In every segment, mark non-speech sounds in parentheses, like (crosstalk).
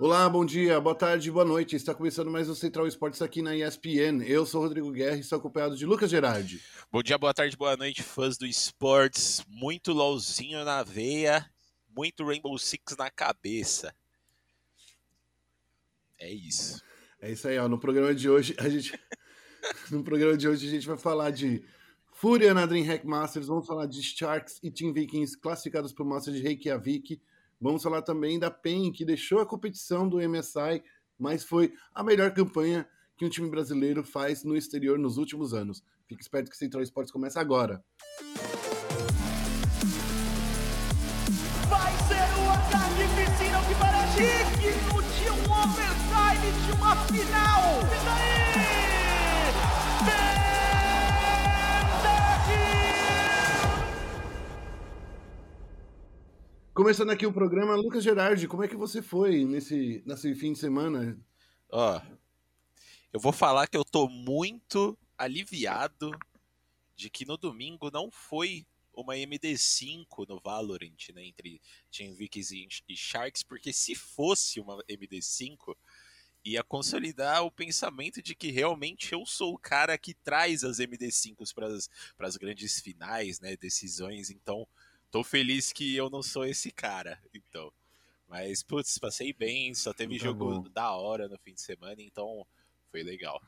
Olá, bom dia, boa tarde, boa noite. Está começando mais o Central Esportes aqui na ESPN. Eu sou Rodrigo Guerra e estou acompanhado de Lucas Gerardi. Bom dia, boa tarde, boa noite, fãs do esportes. Muito LOLzinho na veia, muito Rainbow Six na cabeça. É isso. É isso aí, ó. No programa de hoje, a gente. (laughs) no programa de hoje, a gente vai falar de Fúria na DreamHack Masters, vamos falar de Sharks e Team Vikings classificados para o Master de Reykjavik. Vamos falar também da PEN, que deixou a competição do MSI, mas foi a melhor campanha que um time brasileiro faz no exterior nos últimos anos. Fique esperto que Central Esportes começa agora. Vai ser o ataque piscina que parece um overtime de uma final. E daí? Começando aqui o programa, Lucas Gerardi, como é que você foi nesse, nesse fim de semana? Ó, eu vou falar que eu tô muito aliviado de que no domingo não foi uma MD5 no Valorant, né, entre Team Vikings e Sharks, porque se fosse uma MD5, ia consolidar o pensamento de que realmente eu sou o cara que traz as MD5s para as grandes finais, né, decisões, então tô feliz que eu não sou esse cara, então. Mas, putz, passei bem, só teve tá jogo bom. da hora no fim de semana, então foi legal.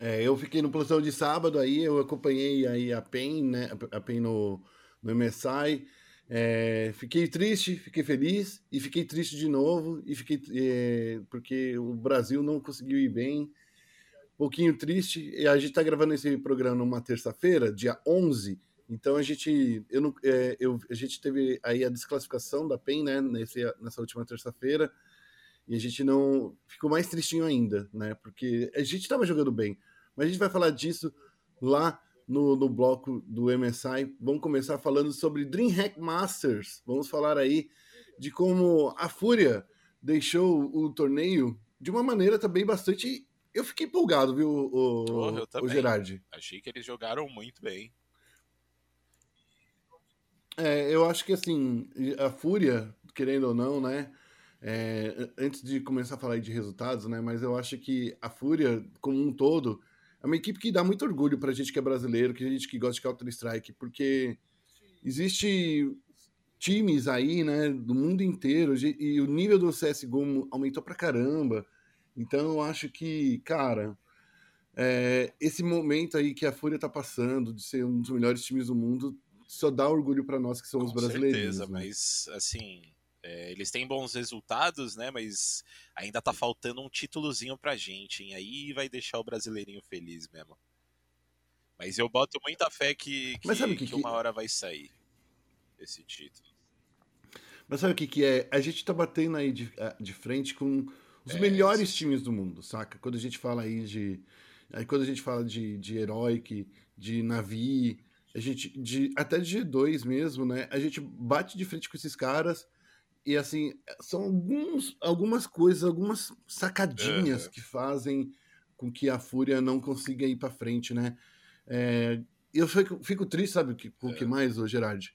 É, eu fiquei no plantão de sábado aí, eu acompanhei aí a PEN, né, a PEN no, no MSI, é, fiquei triste, fiquei feliz, e fiquei triste de novo, e fiquei é, porque o Brasil não conseguiu ir bem, um pouquinho triste, e a gente tá gravando esse programa numa terça-feira, dia 11, então a gente, eu não, é, eu, a gente teve aí a desclassificação da PEN, né, nesse, nessa última terça-feira, e a gente não ficou mais tristinho ainda, né, porque a gente estava jogando bem, mas a gente vai falar disso lá no, no bloco do MSI. Vamos começar falando sobre DreamHack Masters. Vamos falar aí de como a Fúria deixou o torneio de uma maneira também bastante. Eu fiquei empolgado, viu, o, oh, o Gerard? Achei que eles jogaram muito bem. É, eu acho que assim, a Fúria, querendo ou não, né? É, antes de começar a falar de resultados, né? Mas eu acho que a Fúria, como um todo, é uma equipe que dá muito orgulho pra gente que é brasileiro, que a gente que gosta de Counter-Strike, porque existe times aí, né, do mundo inteiro, e o nível do CSGO aumentou pra caramba. Então eu acho que, cara, é, esse momento aí que a Fúria tá passando de ser um dos melhores times do mundo só dá orgulho para nós que somos Com brasileiros. certeza, né? mas assim, é, eles têm bons resultados, né? Mas ainda tá faltando um títulozinho pra gente, hein? Aí vai deixar o brasileirinho feliz mesmo. Mas eu boto muita fé que, que, que, que, que uma hora vai sair esse título. Mas sabe o que, que é? A gente tá batendo aí de, de frente com os é, melhores sim. times do mundo, saca? Quando a gente fala aí de. Aí quando a gente fala de, de Heroic, de Navi, a gente, de, até de G2 mesmo, né? A gente bate de frente com esses caras e, assim, são alguns, algumas coisas, algumas sacadinhas uhum. que fazem com que a Fúria não consiga ir para frente, né? É, eu fico, fico, triste, sabe, com o é. que mais, ô Gerard?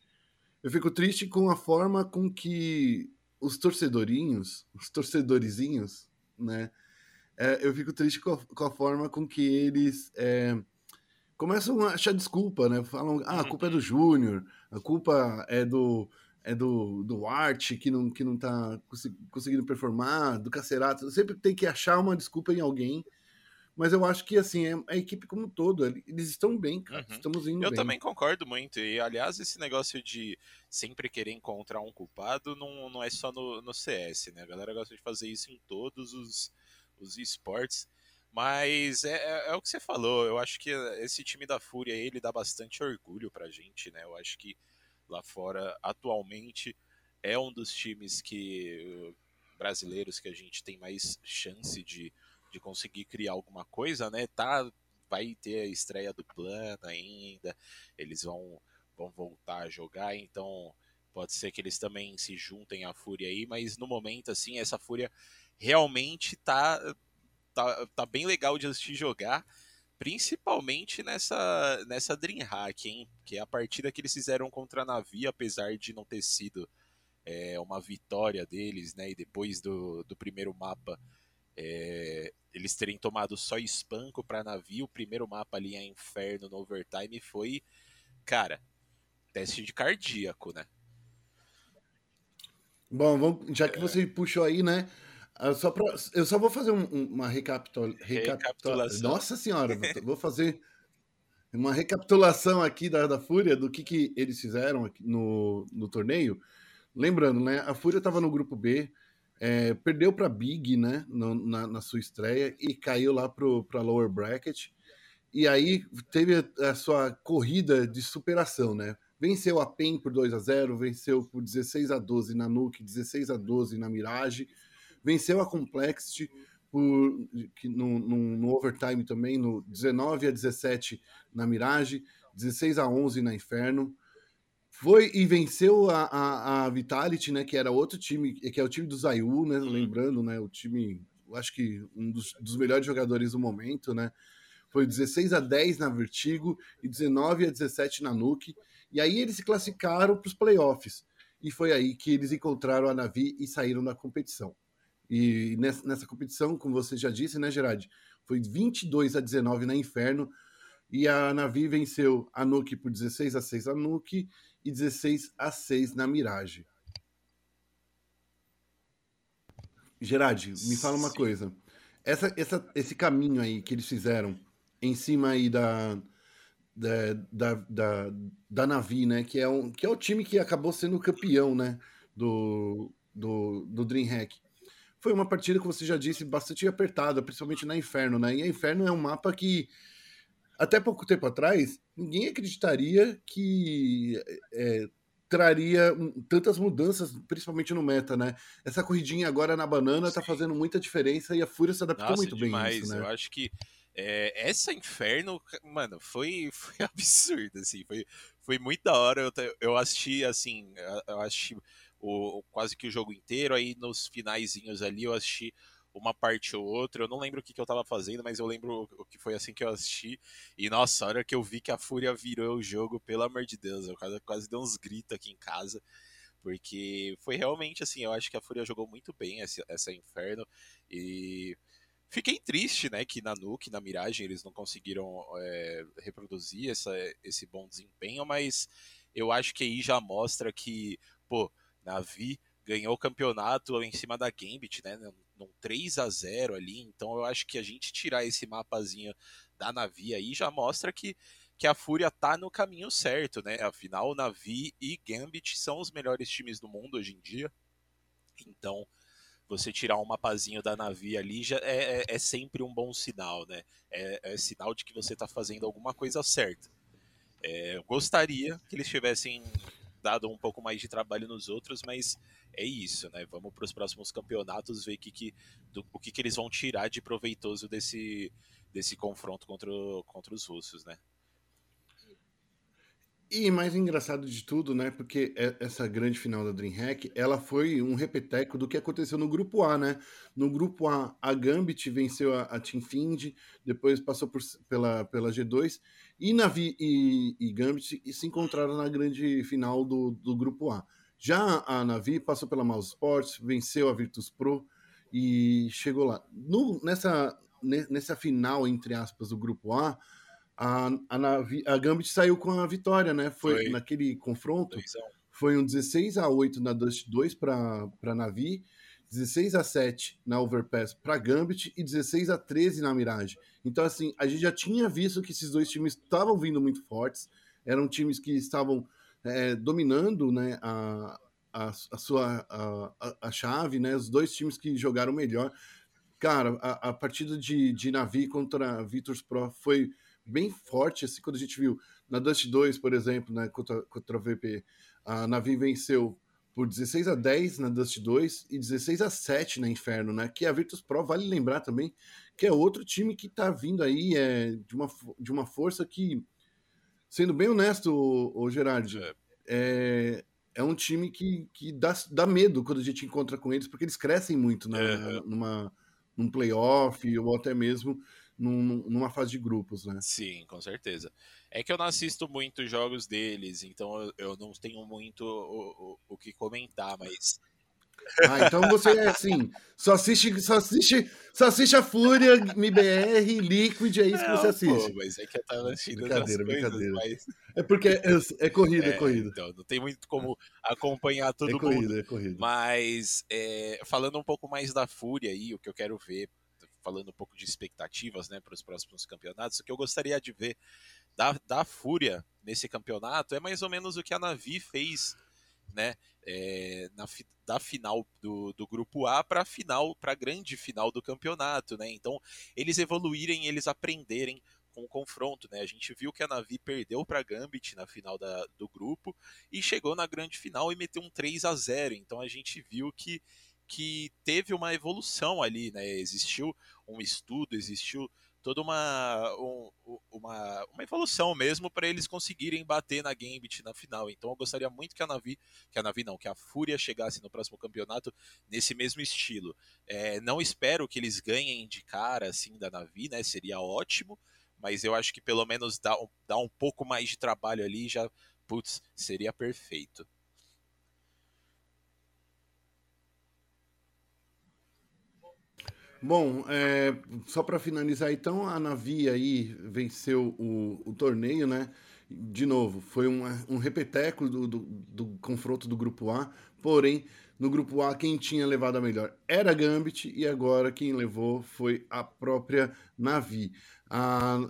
Eu fico triste com a forma com que os torcedorinhos, os torcedorizinhos, né? É, eu fico triste com a, com a, forma com que eles é, começam a achar desculpa, né? Falam, ah, a culpa é do Júnior, a culpa é do é do, do Art que não, que não tá conseguindo performar, do Cacerato. Sempre tem que achar uma desculpa em alguém. Mas eu acho que, assim, é a equipe como um todo, eles estão bem, cara. Uhum. Estamos indo Eu bem. também concordo muito. E, aliás, esse negócio de sempre querer encontrar um culpado não, não é só no, no CS, né? A galera gosta de fazer isso em todos os, os esportes. Mas é, é, é, o que você falou. Eu acho que esse time da Fúria ele dá bastante orgulho pra gente, né? Eu acho que lá fora, atualmente, é um dos times que brasileiros que a gente tem mais chance de, de conseguir criar alguma coisa, né? Tá, vai ter a estreia do plano ainda, eles vão, vão voltar a jogar, então pode ser que eles também se juntem à Fúria aí, mas no momento, assim, essa Fúria realmente tá tá, tá bem legal de assistir jogar, principalmente nessa, nessa Dreamhack, hein? Que é a partida que eles fizeram contra a Navi, apesar de não ter sido é, uma vitória deles, né? E depois do, do primeiro mapa é, eles terem tomado só espanco para navio, o primeiro mapa ali é Inferno no overtime foi, cara, teste de cardíaco, né? Bom, vamos, já que você puxou aí, né? Ah, só pra, eu só vou fazer um, uma recapitula, recapitulação. Nossa senhora, vou fazer uma recapitulação aqui da, da Fúria, do que, que eles fizeram no, no torneio. Lembrando, né? A Fúria estava no grupo B, é, perdeu para Big, né, no, na, na, sua estreia e caiu lá para lower bracket. E aí teve a, a, sua corrida de superação, né? Venceu a PEN por 2 a 0, venceu por 16 a 12 na Nuke, 16 a 12 na Mirage, venceu a Complexity por, no, no, no overtime também, no 19 a 17 na Mirage, 16 a 11 na Inferno. Foi e venceu a, a, a, Vitality, né? Que era outro time, que é o time do Zayu, né? Uhum. Lembrando, né? O time, acho que um dos, dos, melhores jogadores do momento, né? Foi 16 a 10 na Vertigo e 19 a 17 na Nuke. E aí eles se classificaram para os playoffs. E foi aí que eles encontraram a Navi e saíram da competição. E nessa, nessa competição, como você já disse, né, Gerard? Foi 22 a 19 na Inferno. E a Navi venceu a Nuke por 16 a 6 a Nuke e 16 a 6 na Mirage. Gerard, me fala uma Sim. coisa. Essa, essa, esse caminho aí que eles fizeram em cima aí da, da, da, da, da Navi, né? Que é, um, que é o time que acabou sendo campeão, né? Do, do, do DreamHack. Foi uma partida que você já disse bastante apertada, principalmente na Inferno, né? E a Inferno é um mapa que até pouco tempo atrás, ninguém acreditaria que é, traria tantas mudanças, principalmente no meta, né? Essa corridinha agora na banana tá Sim. tá fazendo muita diferença e a Fúria se adaptou Nossa, muito demais. bem a isso, né? Eu acho que é, essa Inferno, mano, foi, (laughs) foi absurdo, assim, foi, foi muito da hora. Eu, eu assisti, assim, eu assisti o, quase que o jogo inteiro, aí nos finaizinhos ali eu assisti uma parte ou outra. Eu não lembro o que, que eu tava fazendo, mas eu lembro o que foi assim que eu assisti. E nossa, a hora que eu vi que a Fúria virou o jogo, pelo amor de Deus, eu quase, quase dei uns gritos aqui em casa. Porque foi realmente assim, eu acho que a Fúria jogou muito bem essa, essa Inferno. E fiquei triste, né, que na Nuke, na Miragem, eles não conseguiram é, reproduzir essa, esse bom desempenho, mas eu acho que aí já mostra que, pô, Navi ganhou o campeonato em cima da Gambit, né? num 3 a 0 ali. Então eu acho que a gente tirar esse mapazinho da Navi aí já mostra que, que a Fúria tá no caminho certo, né? Afinal, Navi e Gambit são os melhores times do mundo hoje em dia. Então, você tirar um mapazinho da Navi ali já é, é, é sempre um bom sinal, né? É, é, sinal de que você tá fazendo alguma coisa certa. É, gostaria que eles tivessem dado um pouco mais de trabalho nos outros, mas é isso, né? Vamos para os próximos campeonatos ver que, que, do, o que, que eles vão tirar de proveitoso desse, desse confronto contra, contra os russos, né? E mais engraçado de tudo, né? Porque é, essa grande final da DreamHack, ela foi um repeteco do que aconteceu no grupo A, né? No grupo A, a Gambit venceu a, a Team Find, depois passou por, pela, pela G2, e Navi e, e Gambit se encontraram na grande final do, do grupo A. Já a Navi passou pela Mouse Sports, venceu a Virtus Pro e chegou lá. No, nessa, nessa final, entre aspas, do grupo A, a, a, Navi, a Gambit saiu com a vitória, né? Foi, foi. naquele confronto. Foi um 16 a 8 na Dust 2 para Navi, 16 a 7 na Overpass para Gambit e 16 a 13 na Mirage. Então, assim, a gente já tinha visto que esses dois times estavam vindo muito fortes, eram times que estavam é, dominando né, a, a, a sua a, a, chave, né? Os dois times que jogaram melhor. Cara, a, a partida de, de Navi contra Virtus Pro foi bem forte, assim, quando a gente viu na Dust 2, por exemplo, né, contra, contra a VP, a Navi venceu por 16 a 10 na Dust 2 e 16 a 7 na Inferno, né? Que a Virtus Pro, vale lembrar também, que é outro time que tá vindo aí é, de, uma, de uma força que, sendo bem honesto, o, o Gerard, é. é, é um time que, que dá, dá medo quando a gente encontra com eles, porque eles crescem muito na, numa, num playoff ou até mesmo num, numa fase de grupos, né? Sim, com certeza. É que eu não assisto muito jogos deles, então eu não tenho muito o, o, o que comentar, mas ah, então você é (laughs) assim, só assiste, só assiste, só assiste a Fúria, MBR, Liquid, é isso que você assiste. Pô, mas é que eu tava assistindo brincadeira, coisas, brincadeira. Mas... É porque é, é corrida, é, é, corrida. Então, não tem muito como acompanhar todo é mundo. Corrida, é corrida. Mas é, falando um pouco mais da Fúria aí, o que eu quero ver, falando um pouco de expectativas, né, para os próximos campeonatos, o que eu gostaria de ver da, da Fúria nesse campeonato é mais ou menos o que a Navi fez né, é, na, da final do, do grupo A para a final, para a grande final do campeonato, né? Então, eles evoluírem, eles aprenderem com o confronto, né? A gente viu que a Navi perdeu para Gambit na final da, do grupo e chegou na grande final e meteu um 3 a 0. Então a gente viu que que teve uma evolução ali, né? Existiu um estudo, existiu toda uma, um, uma, uma evolução mesmo para eles conseguirem bater na Gambit na final. Então eu gostaria muito que a Navi, que a Navi não, que a Fúria chegasse no próximo campeonato nesse mesmo estilo. É, não espero que eles ganhem de cara assim da Navi, né? Seria ótimo, mas eu acho que pelo menos dá, dá um pouco mais de trabalho ali já, putz, seria perfeito. Bom, é, só para finalizar, então, a Navi aí venceu o, o torneio, né? De novo, foi um, repeteco do, do, do, confronto do Grupo A, porém, no Grupo A, quem tinha levado a melhor era a Gambit, e agora quem levou foi a própria Navi. A,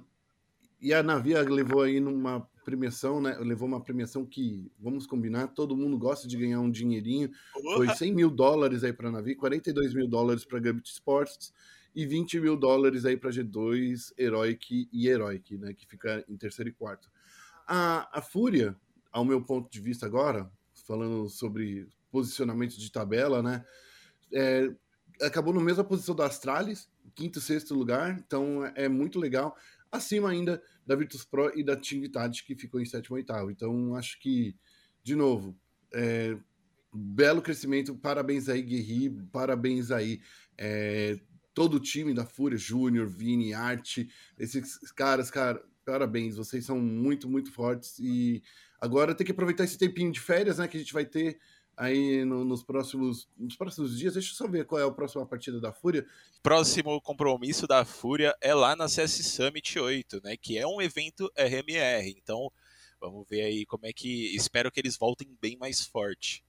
e a Navi levou aí numa premiação, né? Levou uma premiação que, vamos combinar, todo mundo gosta de ganhar um dinheirinho. Foi 100 mil dólares aí para a Navi, 42 mil dólares para Gambit Sports e 20 mil dólares aí para G2, Heroic e Heroic, né? Que fica em terceiro e quarto. A, a Fúria, ao meu ponto de vista agora, falando sobre posicionamento de tabela, né? É, acabou na mesma posição da Astralis, quinto e sexto lugar, então é muito legal acima ainda da Virtus Pro e da Team Vitality, que ficou em sétimo e oitavo. Então, acho que, de novo, é, belo crescimento, parabéns aí, Guerri, parabéns aí, é, todo o time da Fúria, Júnior, Vini, Arte, esses caras, cara, parabéns, vocês são muito, muito fortes. E agora tem que aproveitar esse tempinho de férias, né, que a gente vai ter aí no, nos, próximos, nos próximos dias. Deixa eu só ver qual é a próxima partida da Fúria. Próximo compromisso da Fúria é lá na CS Summit 8, né? Que é um evento RMR. Então, vamos ver aí como é que. Espero que eles voltem bem mais forte.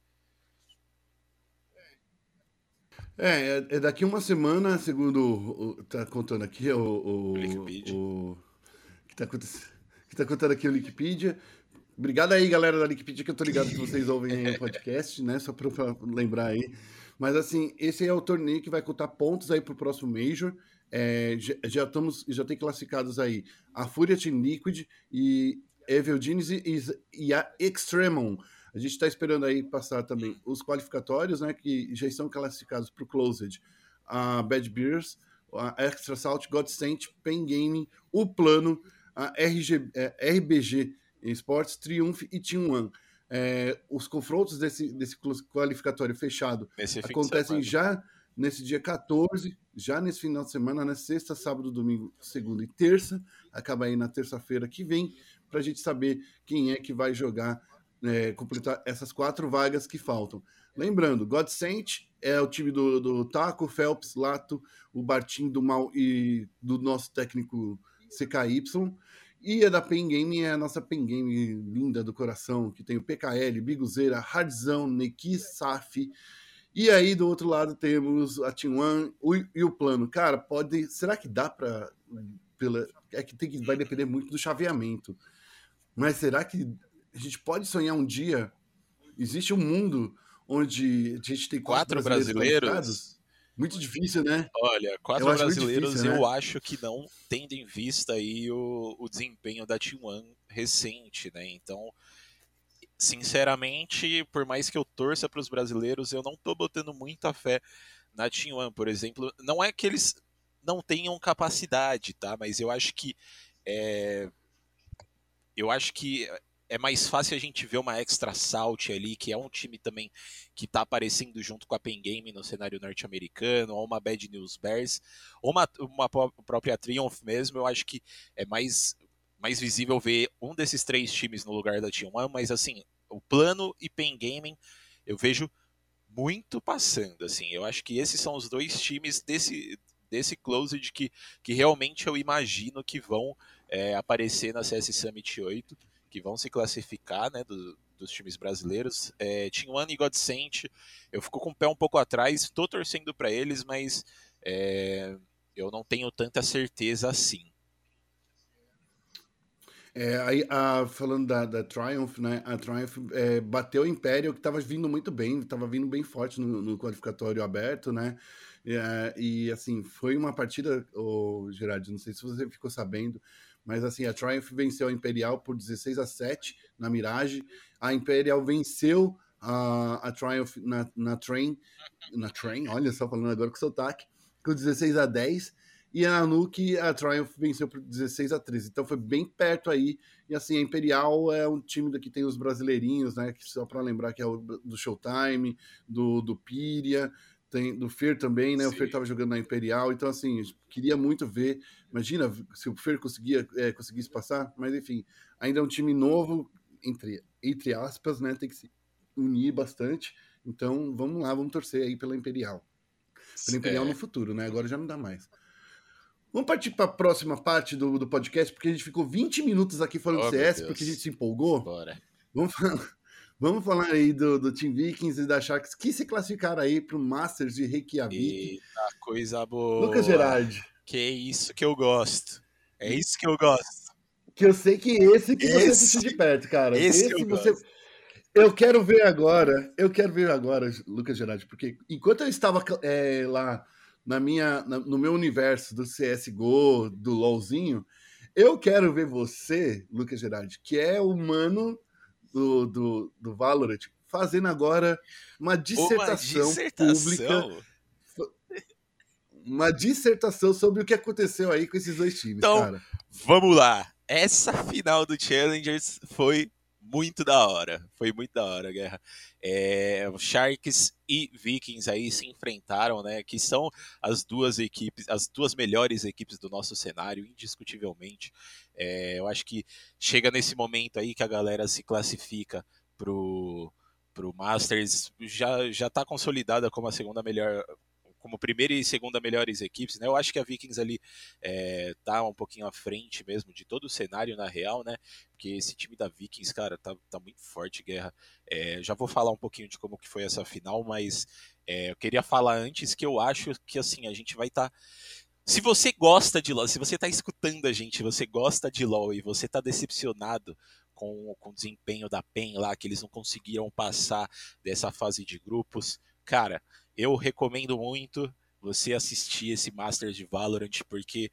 É, é, é daqui uma semana, segundo o, tá contando aqui o, o, o que tá, que tá contando aqui o Wikipedia, Obrigado aí, galera da Wikipedia, que eu tô ligado que vocês ouvem o podcast, né? Só para lembrar aí. Mas assim, esse é o torneio que vai contar pontos aí pro próximo Major. É, já, já, estamos, já tem classificados aí a Fúria Team Liquid e Evil Genius e, e a Extremon. A gente está esperando aí passar também os qualificatórios, né? Que já estão classificados para o Closed. A Bad Beers, a Extra Salt, God Saint, Pen Gaming, o Plano, a RG, é, RBG Esportes, Triumph e Team One. É, os confrontos desse, desse qualificatório fechado acontecem já nesse dia 14, já nesse final de semana, na sexta, sábado, domingo, segunda e terça. Acaba aí na terça-feira que vem, para a gente saber quem é que vai jogar, é, completar essas quatro vagas que faltam. Lembrando, God Saint é o time do, do Taco, Phelps, Lato, o Bartim do Mal e do nosso técnico CKY. E a da Pen Game é a nossa Pen Game linda do coração, que tem o PKL, Biguzeira, Hardzão, Neki, Saf. E aí do outro lado temos a Team One e o plano. Cara, pode. Será que dá para pela é que tem que vai depender muito do chaveamento. Mas será que a gente pode sonhar um dia? Existe um mundo onde a gente tem quatro, quatro brasileiros, brasileiros muito difícil, né? Olha, quatro eu brasileiros difícil, eu né? acho que não, tendo em vista aí o, o desempenho da T1 recente, né? Então, sinceramente, por mais que eu torça para os brasileiros, eu não tô botando muita fé na T1, por exemplo. Não é que eles não tenham capacidade, tá? Mas eu acho que é, eu acho que é mais fácil a gente ver uma Extra Salt ali, que é um time também que está aparecendo junto com a Pen Game no cenário norte-americano, ou uma Bad News Bears, ou uma, uma própria Triumph mesmo, eu acho que é mais, mais visível ver um desses três times no lugar da T1, mas assim, o plano e Pen Gaming eu vejo muito passando, assim, eu acho que esses são os dois times desse, desse closed que, que realmente eu imagino que vão é, aparecer na CS Summit 8, que vão se classificar, né, do, dos times brasileiros. É, One e Godsent, eu fico com o pé um pouco atrás, estou torcendo para eles, mas é, eu não tenho tanta certeza assim. É, aí, a, falando da, da, Triumph, né? A Triumph é, bateu o Império, que estava vindo muito bem, estava vindo bem forte no, no qualificatório aberto, né? É, e assim, foi uma partida, oh, Gerard, não sei se você ficou sabendo, mas assim, a Triumph venceu a Imperial por 16 a 7 na Mirage. A Imperial venceu a, a Triumph na, na Train, na Train, olha só falando agora com sotaque, com 16 a 10. E a Nuke, a Triumph venceu por 16 a 13. Então foi bem perto aí. E assim, a Imperial é um time que tem os brasileirinhos, né? Que só para lembrar que é o do Showtime, do, do Piria, tem do Fer também, né? Sim. O Fer estava jogando na Imperial, então assim, queria muito ver. Imagina se o Fer conseguia, é, conseguisse passar, mas enfim, ainda é um time novo, entre, entre aspas, né? Tem que se unir bastante. Então vamos lá, vamos torcer aí pela Imperial. Pela Imperial é. no futuro, né? Agora já não dá mais. Vamos partir para a próxima parte do, do podcast, porque a gente ficou 20 minutos aqui falando oh, CS, porque a gente se empolgou. Bora. Vamos falar. Vamos falar aí do, do Team Vikings e da Sharks que se classificaram aí para o Masters de Reykjavik. Eita, coisa boa. Lucas Gerardi. Que é isso que eu gosto. É isso que eu gosto. Que eu sei que esse que esse, você assistiu de perto, cara. Esse, esse que eu você... Gosto. Eu quero ver agora, eu quero ver agora, Lucas Gerardi, porque enquanto eu estava é, lá na minha, na, no meu universo do CSGO, do LOLzinho, eu quero ver você, Lucas Gerardi, que é o mano do, do, do Valorant, fazendo agora uma dissertação, uma dissertação, pública. (laughs) Uma dissertação sobre o que aconteceu aí com esses dois times, então, cara. Vamos lá. Essa final do Challengers foi muito da hora. Foi muito da hora, guerra. É, Sharks e Vikings aí se enfrentaram, né? Que são as duas equipes, as duas melhores equipes do nosso cenário, indiscutivelmente. É, eu acho que chega nesse momento aí que a galera se classifica pro pro Masters já já está consolidada como a segunda melhor como primeira e segunda melhores equipes, né? Eu acho que a Vikings ali é, tá um pouquinho à frente mesmo de todo o cenário na real, né? Porque esse time da Vikings, cara, tá, tá muito forte, guerra. É, já vou falar um pouquinho de como que foi essa final, mas é, eu queria falar antes que eu acho que assim a gente vai estar tá... Se você gosta de LoL, se você está escutando a gente, você gosta de LoL e você está decepcionado com, com o desempenho da PEN lá, que eles não conseguiram passar dessa fase de grupos, cara, eu recomendo muito você assistir esse Masters de Valorant, porque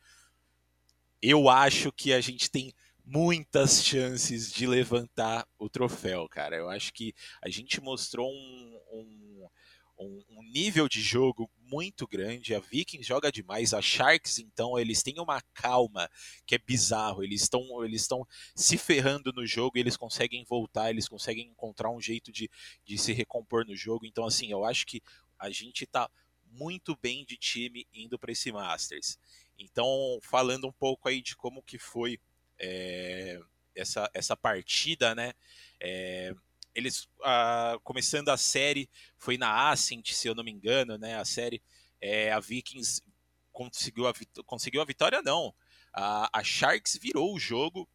eu acho que a gente tem muitas chances de levantar o troféu, cara. Eu acho que a gente mostrou um, um, um, um, nível de jogo muito grande. A Vikings joga demais. A Sharks, então, eles têm uma calma que é bizarro. Eles estão eles estão se ferrando no jogo, eles conseguem voltar, eles conseguem encontrar um jeito de, de se recompor no jogo. Então, assim, eu acho que a gente está muito bem de time indo para esse Masters. Então, falando um pouco aí de como que foi é, essa, essa partida, né? É, eles começando a série foi na Ascent, se eu não me engano, né? A série é, a Vikings conseguiu a, conseguiu a vitória, não. A, a Sharks virou o jogo,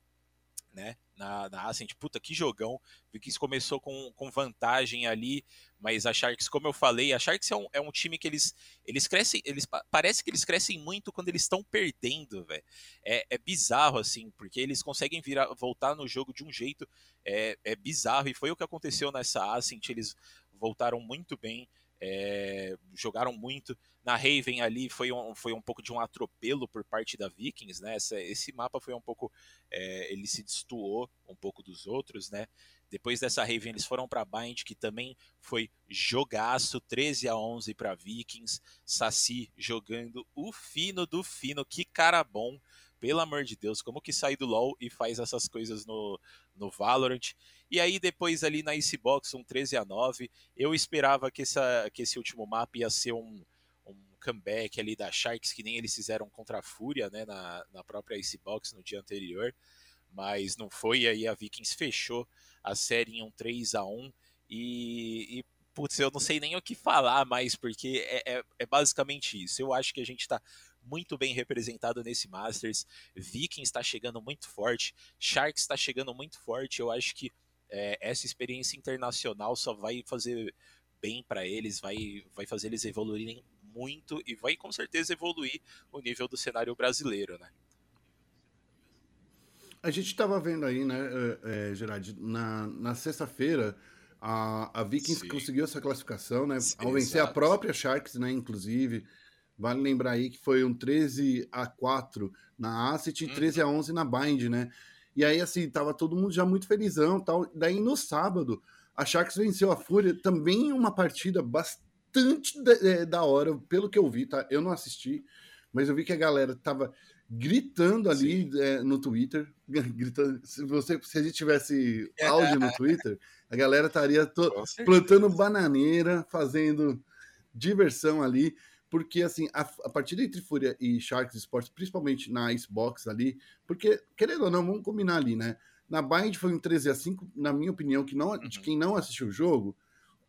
né? na, na Ascent. Puta, que jogão. Vikings começou com, com vantagem ali, mas a Sharks, como eu falei, a Sharks é um, é um time que eles, eles crescem, eles parece que eles crescem muito quando eles estão perdendo, velho. É, é bizarro, assim, porque eles conseguem virar, voltar no jogo de um jeito é, é bizarro, e foi o que aconteceu nessa Ascent, eles voltaram muito bem é, jogaram muito. Na Raven ali foi um, foi um pouco de um atropelo por parte da Vikings, né? Essa, esse mapa foi um pouco. É, ele se destoou um pouco dos outros, né? Depois dessa Raven eles foram para Bind, que também foi jogaço, 13 a 11 para Vikings. Saci jogando o fino do fino, que cara bom. pelo amor de Deus, como que sai do LoL e faz essas coisas no, no Valorant? E aí depois ali na Icebox, um 13 a 9 eu esperava que, essa, que esse último mapa ia ser um, um comeback ali da Sharks, que nem eles fizeram contra a Fúria, né, na, na própria Icebox no dia anterior, mas não foi, e aí a Vikings fechou a série em um 3 a 1 e, e putz, eu não sei nem o que falar mais, porque é, é, é basicamente isso. Eu acho que a gente está muito bem representado nesse Masters. Vikings está chegando muito forte, Sharks está chegando muito forte. Eu acho que é, essa experiência internacional só vai fazer bem para eles, vai, vai fazer eles evoluírem muito e vai com certeza evoluir o nível do cenário brasileiro, né? A gente estava vendo aí, né, é, Gerard, na, na sexta-feira, a, a Vikings Sim. conseguiu essa classificação, né? Sim, ao vencer exato. a própria Sharks, né? Inclusive, vale lembrar aí que foi um 13 a 4 na Asset e 13 a 11 na Bind, né? E aí, assim, tava todo mundo já muito felizão tal. Daí, no sábado, a Sharks venceu a Fúria, também uma partida bastante da, é, hora, pelo que eu vi, tá? Eu não assisti, mas eu vi que a galera tava gritando ali é, no Twitter, (laughs) gritando. Se, você, se a gente tivesse áudio no Twitter, a galera estaria plantando bananeira, fazendo diversão ali, porque assim, a, a partida entre Fúria e Sharks Sports, principalmente na Icebox ali, porque, querendo ou não, vamos combinar ali, né? Na Bind foi um 13 a 5 na minha opinião, que não, uhum. de quem não assistiu o jogo,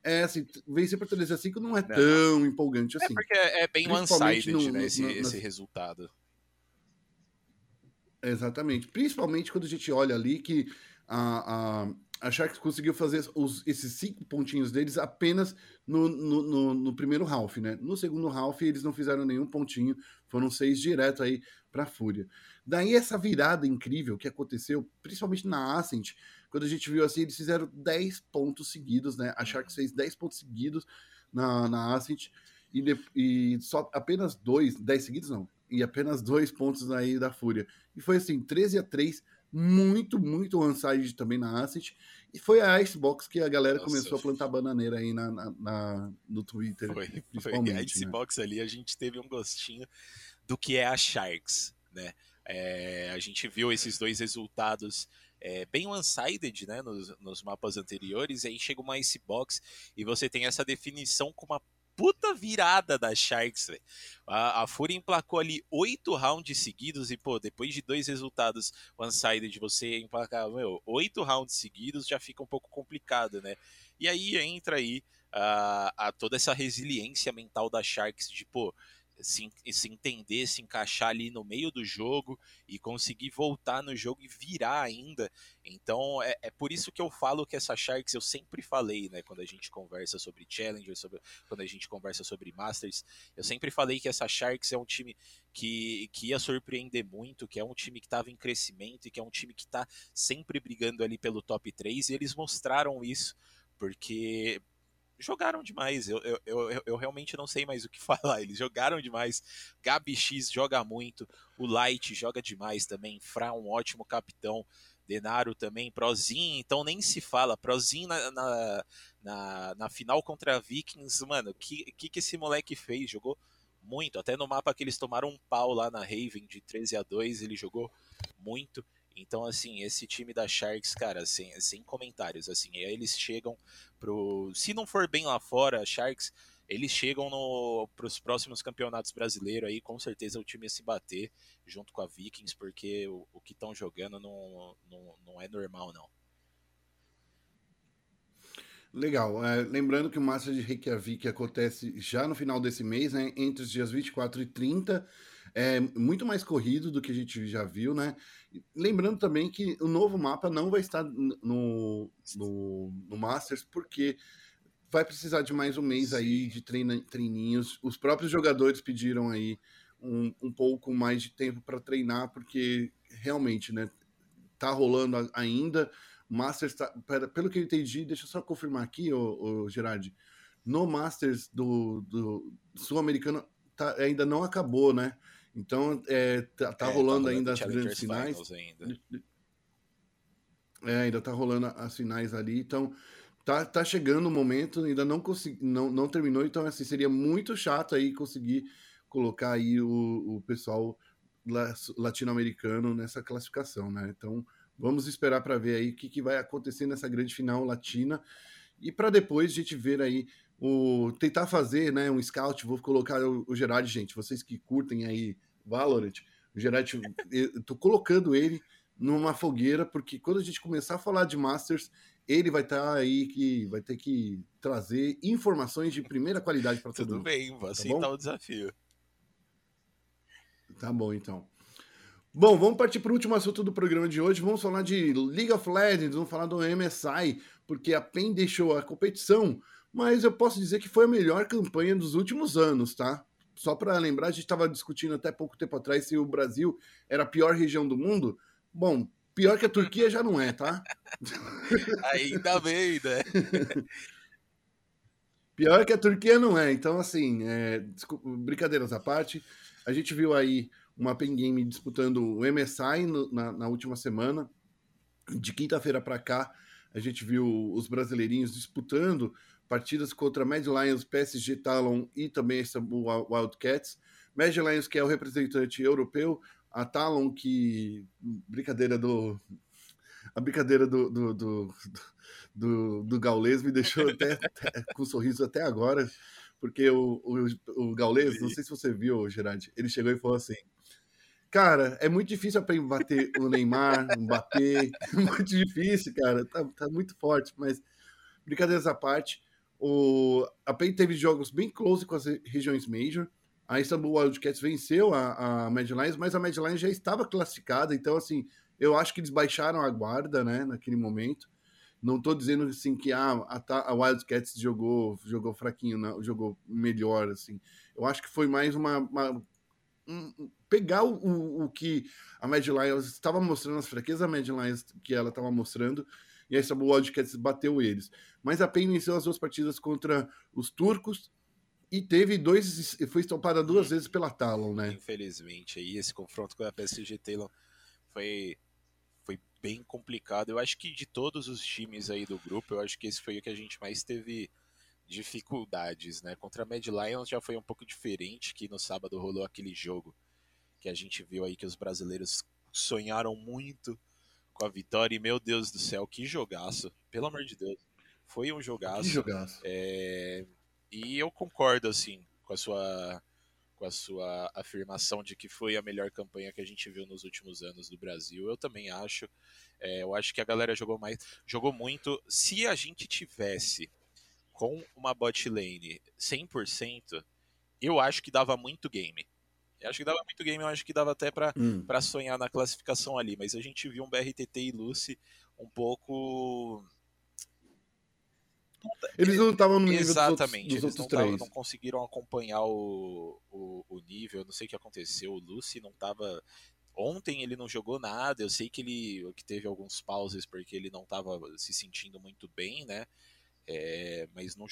é assim, vencer por 13 a 5 não é tão empolgante é assim. É porque é bem one-sided, né, esse, no, esse resultado. Exatamente. Principalmente quando a gente olha ali que a, a, a Sharks conseguiu fazer os, esses cinco pontinhos deles apenas no, no, no, no, primeiro half, né? No segundo half eles não fizeram nenhum pontinho, foram seis direto aí para a Fúria. Daí essa virada incrível que aconteceu, principalmente na Ascent, quando a gente viu assim, eles fizeram 10 pontos seguidos, né? A Sharks fez 10 pontos seguidos na, na Ascent e, de, e só apenas dois, 10 seguidos não, e apenas dois pontos aí da Fúria. E foi assim, 13 a 3 muito, muito one-side também na Asset. E foi a Icebox que a galera Nossa, começou a plantar bananeira aí na, na, na no Twitter. Foi, principalmente, foi. A Icebox né? ali a gente teve um gostinho do que é a Sharks, né? É, a gente viu esses dois resultados é, bem one-sided né, nos, nos, mapas anteriores, e aí chega uma Icebox e você tem essa definição com uma puta virada da Sharks, velho. A, a Fúria emplacou ali oito rounds seguidos e, pô, depois de dois resultados one-sided, de você emplacar, meu, oito rounds seguidos já fica um pouco complicado, né? E aí entra aí a toda essa resiliência mental da Sharks de, pô, se, se entender, se encaixar ali no meio do jogo e conseguir voltar no jogo e virar ainda. Então é, é por isso que eu falo que essa Sharks eu sempre falei, né? Quando a gente conversa sobre Challenger, sobre, quando a gente conversa sobre Masters, eu sempre falei que essa Sharks é um time que, que ia surpreender muito, que é um time que estava em crescimento e que é um time que está sempre brigando ali pelo top 3 e eles mostraram isso porque jogaram demais. Eu, eu, eu, eu, realmente não sei mais o que (laughs) falar. Eles jogaram demais. Gabi X joga muito. O Light joga demais também. Fra, um ótimo capitão. Denaro também. Prozin, então nem se fala. Prozin na, na, na, na final contra Vikings. Mano, o que, que, que esse moleque fez? Jogou muito. Até no mapa que eles tomaram um pau lá na Raven de 13 a 2 ele jogou muito. Então, assim, esse time da Sharks, cara, sem, sem comentários, assim, eles chegam pro... Se não for bem lá fora, Sharks, eles chegam no, pros próximos campeonatos brasileiros aí, com certeza o time ia se bater junto com a Vikings, porque o, o que estão jogando não, não, não é normal, não. Legal. É, lembrando que o Master de Reykjavik acontece já no final desse mês, né? Entre os dias 24 e 30 é muito mais corrido do que a gente já viu, né? Lembrando também que o novo mapa não vai estar no, no, no Masters, porque vai precisar de mais um mês aí de treina, treininhos. Os próprios jogadores pediram aí um, um pouco mais de tempo para treinar, porque realmente, né? Tá rolando ainda. Masters, tá, pelo que eu entendi, deixa eu só confirmar aqui, o Gerard. No Masters do, do Sul-Americano tá, ainda não acabou, né? Então, é, tá, tá é, rolando tá ainda as grandes finais. Ainda. É, ainda tá rolando as finais ali. Então, tá, tá chegando o momento, ainda não, consegui, não, não terminou. Então, assim, seria muito chato aí conseguir colocar aí o, o pessoal latino-americano nessa classificação, né? Então, vamos esperar para ver aí o que, que vai acontecer nessa grande final latina e para depois a gente ver aí o tentar fazer, né, um scout, vou colocar o, o Gerard, gente, vocês que curtem aí Valorant, o Gerard, (laughs) eu tô colocando ele numa fogueira, porque quando a gente começar a falar de Masters, ele vai estar tá aí que vai ter que trazer informações de primeira qualidade para todo Tudo mundo. bem, vou aceitar tá o desafio. Tá bom, então. Bom, vamos partir para o último assunto do programa de hoje. Vamos falar de League of Legends, vamos falar do MSI, porque a PEN deixou a competição, mas eu posso dizer que foi a melhor campanha dos últimos anos, tá? Só para lembrar, a gente estava discutindo até pouco tempo atrás se o Brasil era a pior região do mundo. Bom, pior que a Turquia já não é, tá? (laughs) Ainda bem, né? (laughs) pior que a Turquia não é. Então, assim, é, desculpa, brincadeiras à parte, a gente viu aí uma Pen Game disputando o MSI no, na, na última semana. De quinta-feira para cá, a gente viu os brasileirinhos disputando partidas contra Mad Lions, PSG Talon e também o Wildcats. Mad Lions, que é o representante europeu, a Talon, que. Brincadeira do. A brincadeira do, do, do, do, do Gaules me deixou até, até, com um sorriso até agora, porque o, o, o Gaules, não sei se você viu, Gerard, ele chegou e falou assim: Cara, é muito difícil para bater o Neymar, (laughs) o Mbappé. É muito difícil, cara. Tá, tá, muito forte, mas brincadeiras à parte. O, a PEN teve jogos bem close com as regiões Major. A Istanbul Wildcats venceu a, a Mad Lions, mas a Mad Lions já estava classificada, então, assim, eu acho que eles baixaram a guarda, né, naquele momento. Não estou dizendo, assim, que ah, a, a Wildcats jogou, jogou fraquinho, não, jogou melhor, assim. Eu acho que foi mais uma, uma pegar o, o, o, que a Mad Lions estava mostrando, as fraquezas da Mad Lions que ela estava mostrando, e essa Wildcats bateu eles. Mas a PEN venceu as duas partidas contra os turcos e teve dois. Foi estoupada duas vezes pela Talon, né? Infelizmente, aí esse confronto com a PSG Talon foi, foi bem complicado. Eu acho que de todos os times aí do grupo, eu acho que esse foi o que a gente mais teve dificuldades, né? Contra a Mad Lions já foi um pouco diferente, que no sábado rolou aquele jogo que a gente viu aí que os brasileiros sonharam muito com a vitória e meu Deus do céu, que jogaço, pelo amor de Deus. Foi um jogaço. Que jogaço. É... E eu concordo assim com a sua com a sua afirmação de que foi a melhor campanha que a gente viu nos últimos anos do Brasil. Eu também acho. É, eu acho que a galera jogou mais, jogou muito. Se a gente tivesse com uma bot lane 100%, eu acho que dava muito game. Eu acho que dava muito game, eu acho que dava até para hum. sonhar na classificação ali, mas a gente viu um BRTT e Lucy um pouco eles não estavam no nível Exatamente, dos outros, dos eles outros não, três. Tavam, não conseguiram acompanhar o, o, o, nível, não sei o que aconteceu. O Lucy não estava Ontem ele não jogou nada, eu sei que ele que teve alguns pauses porque ele não estava se sentindo muito bem, né? É, mas não,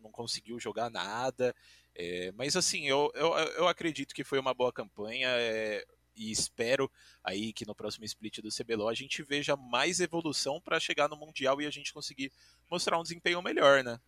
não, conseguiu jogar nada. É, mas assim, eu, eu, eu acredito que foi uma boa campanha é, e espero aí que no próximo split do CBLOL a gente veja mais evolução para chegar no Mundial e a gente conseguir mostrar um desempenho melhor, né?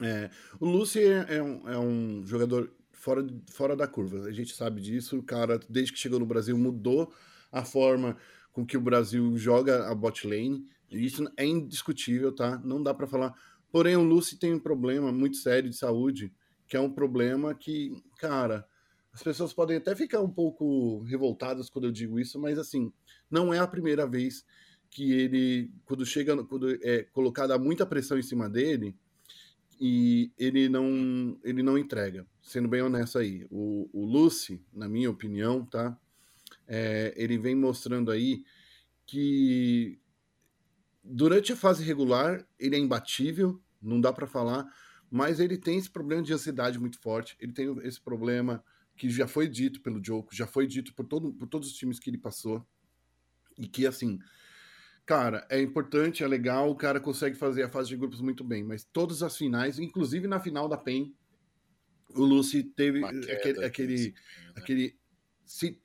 É, o Lucy é, é um, é um jogador fora, fora da curva, a gente sabe disso. O cara, desde que chegou no Brasil, mudou a forma com que o Brasil joga a bot lane. Isso é indiscutível, tá? Não dá para falar. Porém, o Lucy tem um problema muito sério de saúde, que é um problema que, cara, as pessoas podem até ficar um pouco revoltadas quando eu digo isso, mas assim, não é a primeira vez que ele, quando chega, quando é colocada muita pressão em cima dele, e ele não, ele não entrega. Sendo bem honesto aí, o, o Lucy, na minha opinião, tá? É, ele vem mostrando aí que durante a fase regular, ele é imbatível, não dá para falar, mas ele tem esse problema de ansiedade muito forte. Ele tem esse problema que já foi dito pelo Joko, já foi dito por, todo, por todos os times que ele passou. E que, assim, cara, é importante, é legal, o cara consegue fazer a fase de grupos muito bem, mas todas as finais, inclusive na final da PEN, o Lucy teve aquele. aquele, né? aquele se,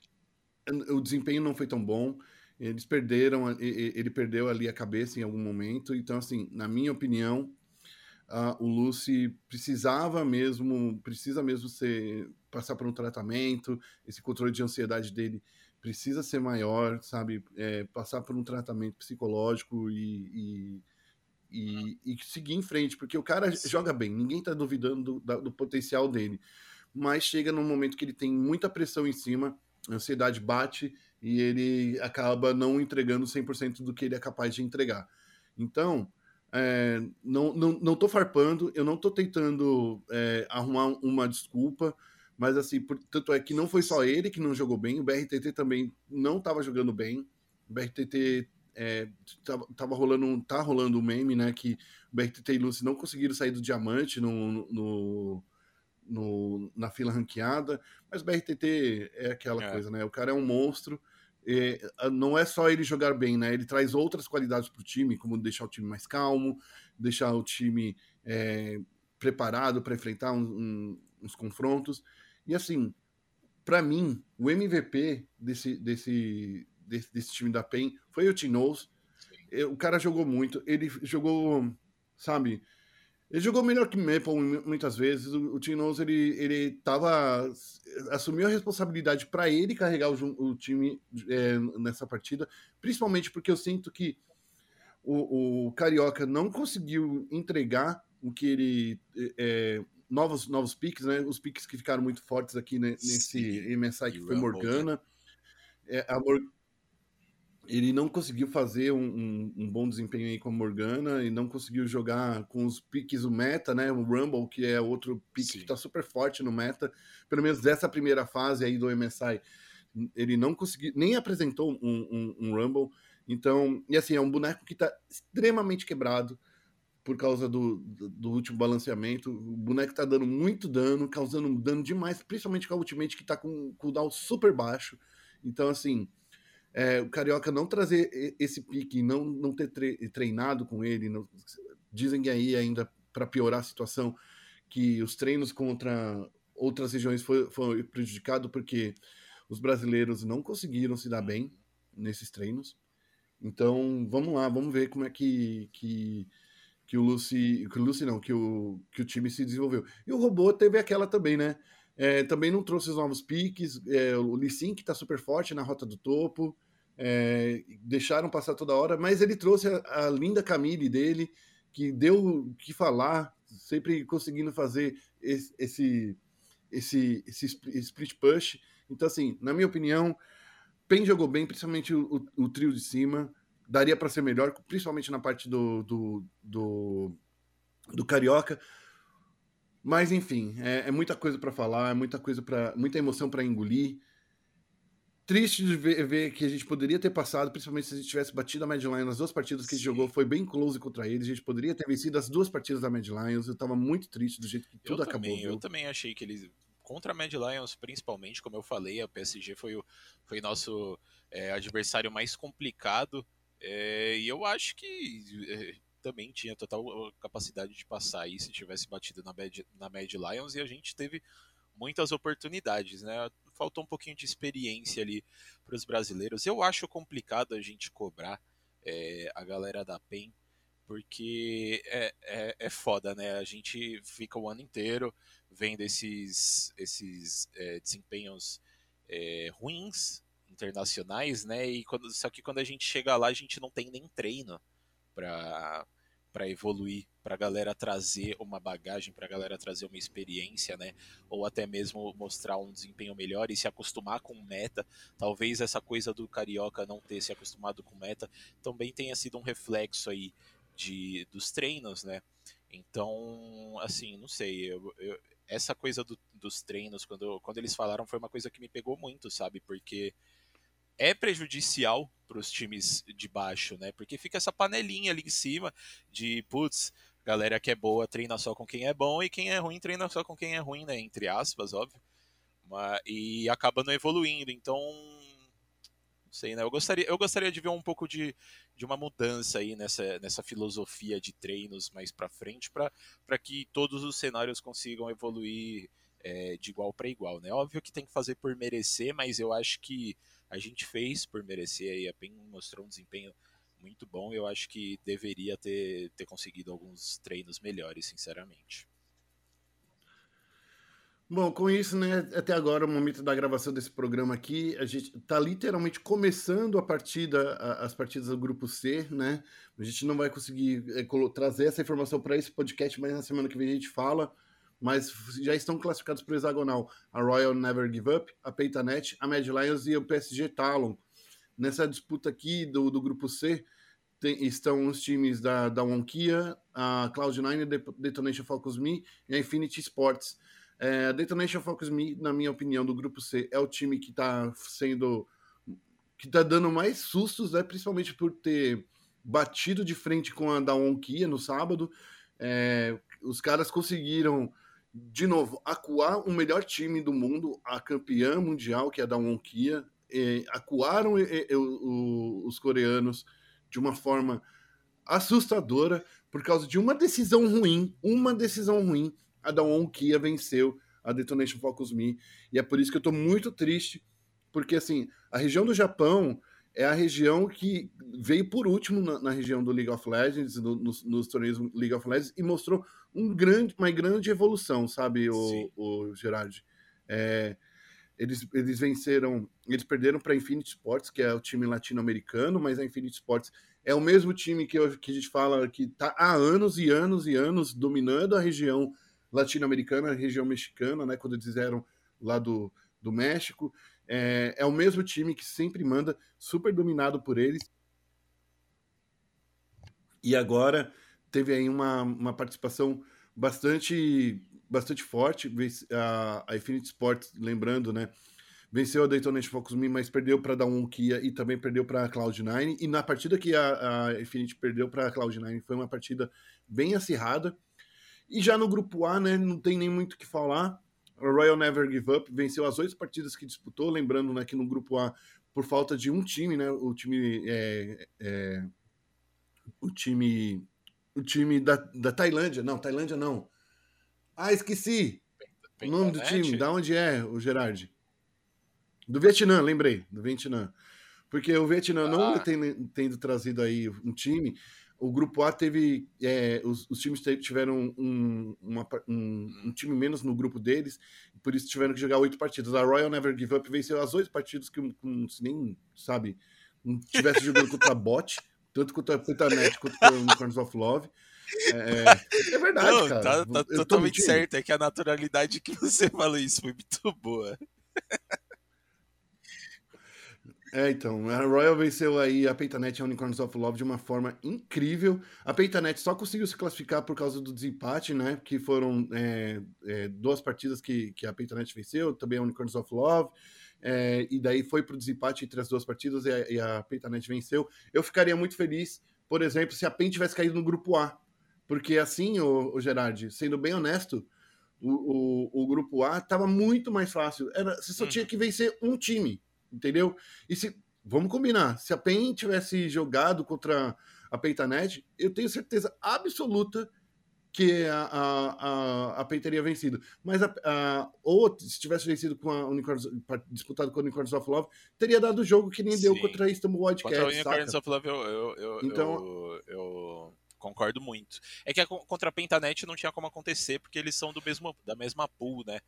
o desempenho não foi tão bom. Eles perderam, ele perdeu ali a cabeça em algum momento. Então, assim, na minha opinião, a, o Lucy precisava mesmo, precisa mesmo ser passar por um tratamento, esse controle de ansiedade dele precisa ser maior, sabe? É, passar por um tratamento psicológico e, e, e, e, seguir em frente, porque o cara joga bem, ninguém tá duvidando do, do potencial dele, mas chega num momento que ele tem muita pressão em cima, a ansiedade bate e ele acaba não entregando 100% do que ele é capaz de entregar. Então, é, não, não, não tô farpando, eu não tô tentando é, arrumar uma desculpa, mas assim, por, tanto é que não foi só ele que não jogou bem, o BRTT também não estava jogando bem. O BRTT é, tava, tava, rolando, tá rolando um meme, né? Que o BRTT e Lucy não conseguiram sair do diamante no, no, no na fila ranqueada, mas o BRTT é aquela é. coisa, né? O cara é um monstro é, não é só ele jogar bem, né? Ele traz outras qualidades para o time, como deixar o time mais calmo, deixar o time é, preparado para enfrentar um, um, uns confrontos. E assim, para mim, o MVP desse, desse, desse, desse, time da PEN foi o Tinoz. O cara jogou muito, ele jogou, sabe, ele jogou melhor que Maple muitas vezes. O, o Tinoz, ele, ele tava. assumiu a responsabilidade para ele carregar o, o time é, nessa partida, principalmente porque eu sinto que o, o, Carioca não conseguiu entregar o que ele. É, novos, novos piques, né? Os piques que ficaram muito fortes aqui né, nesse Sim. MSI que foi Morgana. É, a Mor ele não conseguiu fazer um, um, um, bom desempenho aí com a Morgana e não conseguiu jogar com os piques o meta, né? O Rumble, que é outro pique Sim. que tá super forte no meta, pelo menos dessa primeira fase aí do MSI. Ele não conseguiu, nem apresentou um, um Rumble. Então, e assim, é um boneco que tá extremamente quebrado por causa do, do, do, último balanceamento. O boneco tá dando muito dano, causando dano demais, principalmente com a Ultimate que tá com um cooldown super baixo. Então, assim, é, o Carioca não trazer esse pique, não, não ter treinado com ele, não, dizem aí ainda para piorar a situação que os treinos contra outras regiões foi, foi prejudicado porque os brasileiros não conseguiram se dar bem nesses treinos. Então, vamos lá, vamos ver como é que, que, que o Lucy, que o Lucy não, que o, que o time se desenvolveu. E o robô teve aquela também, né? É, também não trouxe os novos piques. É, o Lee Sin, que está super forte na rota do topo. É, deixaram passar toda hora, mas ele trouxe a, a, linda Camille dele, que deu o que falar, sempre conseguindo fazer esse, esse, esse, esse split push. Então, assim, na minha opinião, Pen jogou bem, principalmente o, o, o trio de cima. Daria para ser melhor, principalmente na parte do, do, do, do Carioca. Mas enfim, é, é muita coisa para falar, é muita coisa para muita emoção para engolir triste de ver, ver, que a gente poderia ter passado, principalmente se a gente tivesse batido a Mad Lions nas duas partidas que a gente jogou, foi bem close contra eles, a gente poderia ter vencido as duas partidas da Mad Lions, eu tava muito triste do jeito que tudo eu acabou. Também, eu também achei que eles, contra a Mad Lions principalmente, como eu falei, a PSG foi o foi nosso é, adversário mais complicado, é, e eu acho que é, também tinha total capacidade de passar aí se tivesse batido na Mad, na Mad Lions, e a gente teve muitas oportunidades, né? Faltou um pouquinho de experiência ali para os brasileiros. Eu acho complicado a gente cobrar é, a galera da PEN, porque é, é, é, foda, né? A gente fica o ano inteiro vendo esses, esses é, desempenhos é, ruins internacionais, né? E quando, só que quando a gente chega lá, a gente não tem nem treino para para evoluir, para a galera trazer uma bagagem, para a galera trazer uma experiência, né? Ou até mesmo mostrar um desempenho melhor e se acostumar com meta. Talvez essa coisa do carioca não ter se acostumado com meta também tenha sido um reflexo aí de dos treinos, né? Então, assim, não sei, eu, eu, essa coisa do, dos treinos, quando, quando eles falaram, foi uma coisa que me pegou muito, sabe? Porque é prejudicial para os times de baixo, né? Porque fica essa panelinha ali em cima de, putz, galera que é boa treina só com quem é bom e quem é ruim treina só com quem é ruim, né? Entre aspas, óbvio. Mas, e acaba não evoluindo. Então, não sei, né? Eu gostaria, eu gostaria de ver um pouco de, de uma mudança aí nessa, nessa filosofia de treinos mais para frente, para que todos os cenários consigam evoluir é, de igual para igual, né? Óbvio que tem que fazer por merecer, mas eu acho que a gente fez por merecer aí. A PEN mostrou um desempenho muito bom. Eu acho que deveria ter, ter conseguido alguns treinos melhores, sinceramente. Bom, com isso, né, até agora, o momento da gravação desse programa aqui, a gente está literalmente começando a partida, a, as partidas do grupo C, né? A gente não vai conseguir é, trazer essa informação para esse podcast, mas na semana que vem a gente fala. Mas já estão classificados para o hexagonal a Royal Never Give Up, a Peitanet, a Mad Lions e o PSG Talon. Nessa disputa aqui do, do grupo C, tem, estão os times da, da Wonkia, a Cloud9, a Detonation Focus Me e a Infinity Sports. É, a Detonation Focus Me, na minha opinião, do grupo C, é o time que está sendo. que está dando mais sustos, né? principalmente por ter batido de frente com a da Wonkia no sábado. É, os caras conseguiram, de novo, acuar o melhor time do mundo, a campeã mundial, que é a da Wonkia. É, acuaram os coreanos de uma forma assustadora por causa de uma decisão ruim, uma decisão ruim a Dawn Kia venceu a Detonation Focus Me. E é por isso que eu tô muito triste, porque assim, a região do Japão é a região que veio por último na, na região do League of Legends, no, nos, nos, torneios League of Legends, e mostrou um grande, uma grande evolução, sabe, o, o Gerard? É, eles, eles venceram, eles perderam para a Infinity Sports, que é o time latino-americano, mas a Infinity Sports é o mesmo time que, eu, que a gente fala que está há anos e anos e anos dominando a região latino-americana, região mexicana, né? Quando eles eram lá do, do México. É, é o mesmo time que sempre manda, super dominado por eles. E agora teve aí uma, uma participação bastante bastante forte. A, a Infinity Sports, lembrando, né? Venceu a Daytona Focus Me, mas perdeu para dar um Kia e também perdeu para a Cloud9. E na partida que a, a Infinity perdeu para a Cloud9 foi uma partida bem acirrada. E já no grupo A, né, não tem nem muito o que falar. A Royal Never Give Up venceu as oito partidas que disputou, lembrando né, que no grupo A, por falta de um time, né, o time é, é, o time o time da, da Tailândia, não, Tailândia não. Ah, esqueci. o nome do time, da onde é, o Gerard? Do Vietnã, lembrei, do Vietnã. Porque o Vietnã ah. não tem tendo trazido aí um time, o grupo A teve. É, os, os, times tiveram um, uma, um, um, time menos no grupo deles, por isso tiveram que jogar oito partidas. A Royal Never Give Up venceu as oito partidas que um, nem, sabe, não tivesse jogando contra a bot, (laughs) tanto contra a Petanet quanto contra o Unicorns of Love. É, é verdade, não, cara. Tá, tá totalmente certo. É que a naturalidade que você (laughs) falou isso foi muito boa. É, então, a Royal venceu aí a Peitanet e a Unicorns of Love de uma forma incrível. A Peitanet só conseguiu se classificar por causa do desempate, né? Que foram é, é, duas partidas que, que a Peitanet venceu, também a Unicorns of Love. É, e daí foi pro desempate entre as duas partidas e a, e a Peitanet venceu. Eu ficaria muito feliz, por exemplo, se a PEN tivesse caído no grupo A. Porque assim, o, o Gerard, sendo bem honesto, o, o, o grupo A estava muito mais fácil. Era, você só uhum. tinha que vencer um time entendeu? E se vamos combinar, se a PEN tivesse jogado contra a Peitanet, eu tenho certeza absoluta que a, a, a, a PEN teria vencido. Mas a, a, ou se tivesse vencido com a Unicorns, disputado com a Unicorns of Love, teria dado o jogo que nem Sim. deu contra a Istanbul Wildcats. Contra a Unicorns of Love eu, eu, eu, então, eu, eu concordo muito. É que a, contra a Pentanet não tinha como acontecer, porque eles são do mesmo, da mesma pool, né?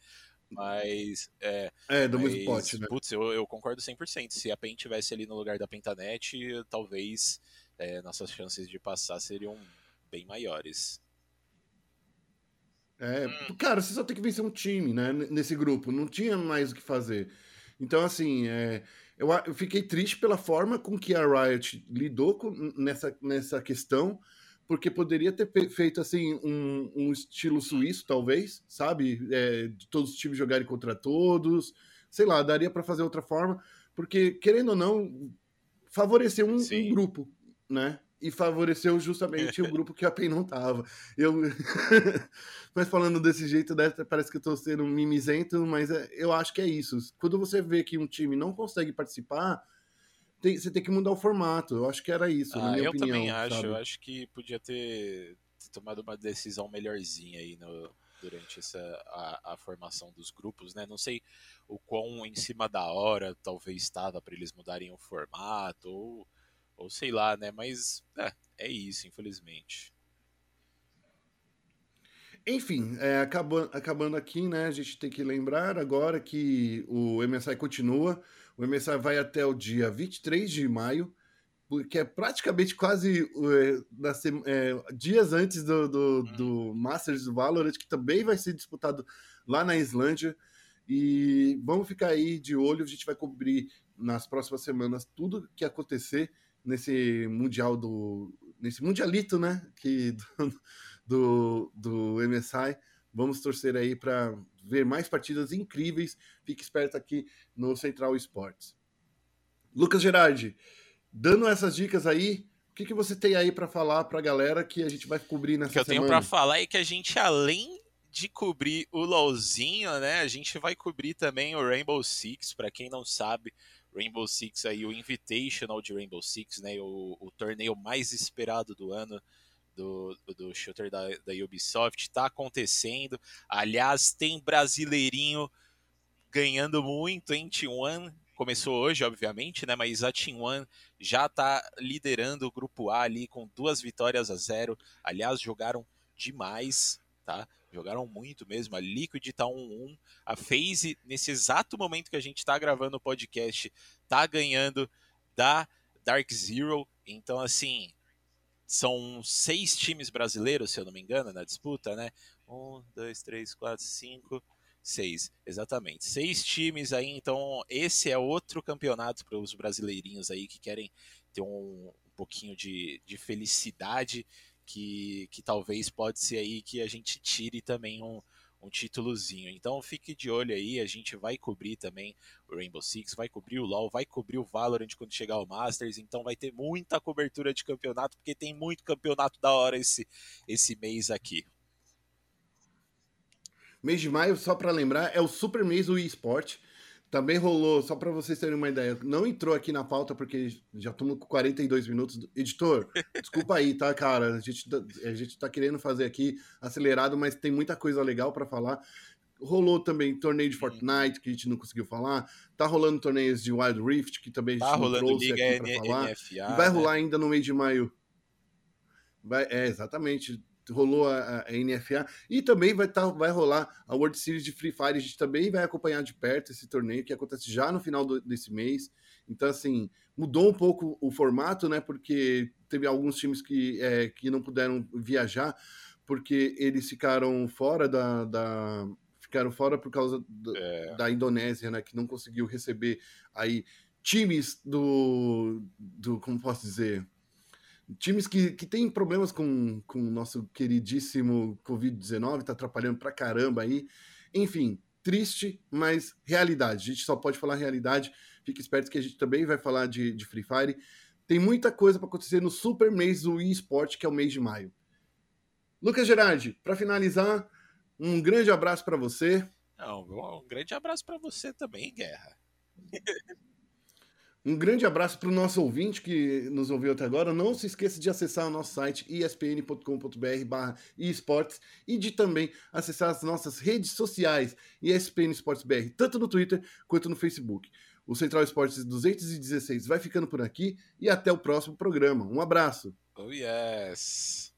Mas. É, é do mas, mesmo pote, né? Putz, eu, eu concordo 100%. Se a PEN tivesse ali no lugar da Pentanet, talvez é, nossas chances de passar seriam bem maiores. É, hum. cara, você só tem que vencer um time, né? Nesse grupo. Não tinha mais o que fazer. Então, assim, é, eu, eu fiquei triste pela forma com que a Riot lidou com, nessa, nessa questão porque poderia ter feito assim um, um estilo suíço, talvez, sabe? É, de todos os times jogarem contra todos, sei lá, daria para fazer outra forma, porque querendo ou não, favoreceu um, um grupo, né? E favoreceu justamente o (laughs) grupo que a PEN não tava. Eu... (laughs) mas falando desse jeito, né, parece que eu tô sendo um mimizento, mas é, eu acho que é isso. Quando você vê que um time não consegue participar, tem, você tem que mudar o formato. Eu acho que era isso, ah, na minha eu opinião. Eu também acho. Sabe? Eu acho que podia ter, ter, tomado uma decisão melhorzinha aí no, durante essa, a, a, formação dos grupos, né? Não sei o quão em cima da hora talvez estava para eles mudarem o formato ou, ou sei lá, né? Mas é, é isso, infelizmente. Enfim, é, acabando, acabando aqui, né? A gente tem que lembrar agora que o MSI continua. O MSI vai até o dia 23 de maio, porque é praticamente quase é, é, dias antes do, do, uhum. do, Masters do Valorant, que também vai ser disputado lá na Islândia. E vamos ficar aí de olho, a gente vai cobrir nas próximas semanas tudo que acontecer nesse Mundial do. nesse Mundialito, né? Que, (laughs) do, do, do MSI. Vamos torcer aí para ver mais partidas incríveis. Fique esperto aqui no Central Esportes. Lucas Gerardi, dando essas dicas aí, o que, que você tem aí para falar para a galera que a gente vai cobrir nessa semana? O que eu tenho para falar é que a gente, além de cobrir o LoLzinho, né, a gente vai cobrir também o Rainbow Six. Para quem não sabe, Rainbow Six aí, o Invitational de Rainbow Six, né, o, o torneio mais esperado do ano do, do shooter da, da Ubisoft está acontecendo. Aliás, tem brasileirinho ganhando muito em T1. Começou hoje, obviamente, né? Mas a T1 já está liderando o grupo A ali com duas vitórias a zero. Aliás, jogaram demais, tá? Jogaram muito mesmo. A Liquid tá 1-1. A FaZe, nesse exato momento que a gente está gravando o podcast, tá ganhando da Dark Zero. Então, assim, são seis times brasileiros, se eu não me engano, na disputa, né? Um, dois, três, quatro, cinco, seis. Exatamente. Seis times aí, então esse é outro campeonato para os brasileirinhos aí que querem ter um, um pouquinho de, de felicidade, que, que talvez pode ser aí que a gente tire também um, um títulozinho. Então fique de olho aí, a gente vai cobrir também o Rainbow Six, vai cobrir o LoL, vai cobrir o Valorant quando chegar o Masters, então vai ter muita cobertura de campeonato, porque tem muito campeonato da hora esse, esse mês aqui. Mês de maio, só para lembrar, é o super mês do eSport. Também rolou, só para vocês terem uma ideia, não entrou aqui na pauta porque já estamos com 42 minutos. Editor, desculpa aí, tá, cara? A gente, tá, a gente tá querendo fazer aqui acelerado, mas tem muita coisa legal para falar. Rolou também torneio de Fortnite, que a gente não conseguiu falar. Tá rolando torneios de Wild Rift, que também a gente tá não trouxe Liga aqui para falar. NFA, vai né? rolar ainda no mês de maio. Vai, é, exatamente rolou a, a, NFA e também vai, tá, vai rolar a World Series de Free Fire. A gente também vai acompanhar de perto esse torneio que acontece já no final do, desse mês. Então, assim, mudou um pouco o formato, né? Porque teve alguns times que, é, que não puderam viajar porque eles ficaram fora da, da ficaram fora por causa do, é. da Indonésia, né? Que não conseguiu receber aí times do, do como posso dizer times que, que têm problemas com, com o nosso queridíssimo Covid-19, tá atrapalhando pra caramba aí. Enfim, triste, mas realidade. A gente só pode falar realidade. Fique esperto que a gente também vai falar de, de Free Fire. Tem muita coisa para acontecer no super mês do eSport, que é o mês de maio. Lucas Gerardi, para finalizar, um grande abraço para você. Não, um grande abraço para você também, Guerra. (laughs) Um grande abraço para o nosso ouvinte que nos ouviu até agora. Não se esqueça de acessar o nosso site espn.com.br esportes e de também acessar as nossas redes sociais ESPN Esportes BR, tanto no Twitter quanto no Facebook. O Central Esportes 216 vai ficando por aqui e até o próximo programa. Um abraço. Oh yes.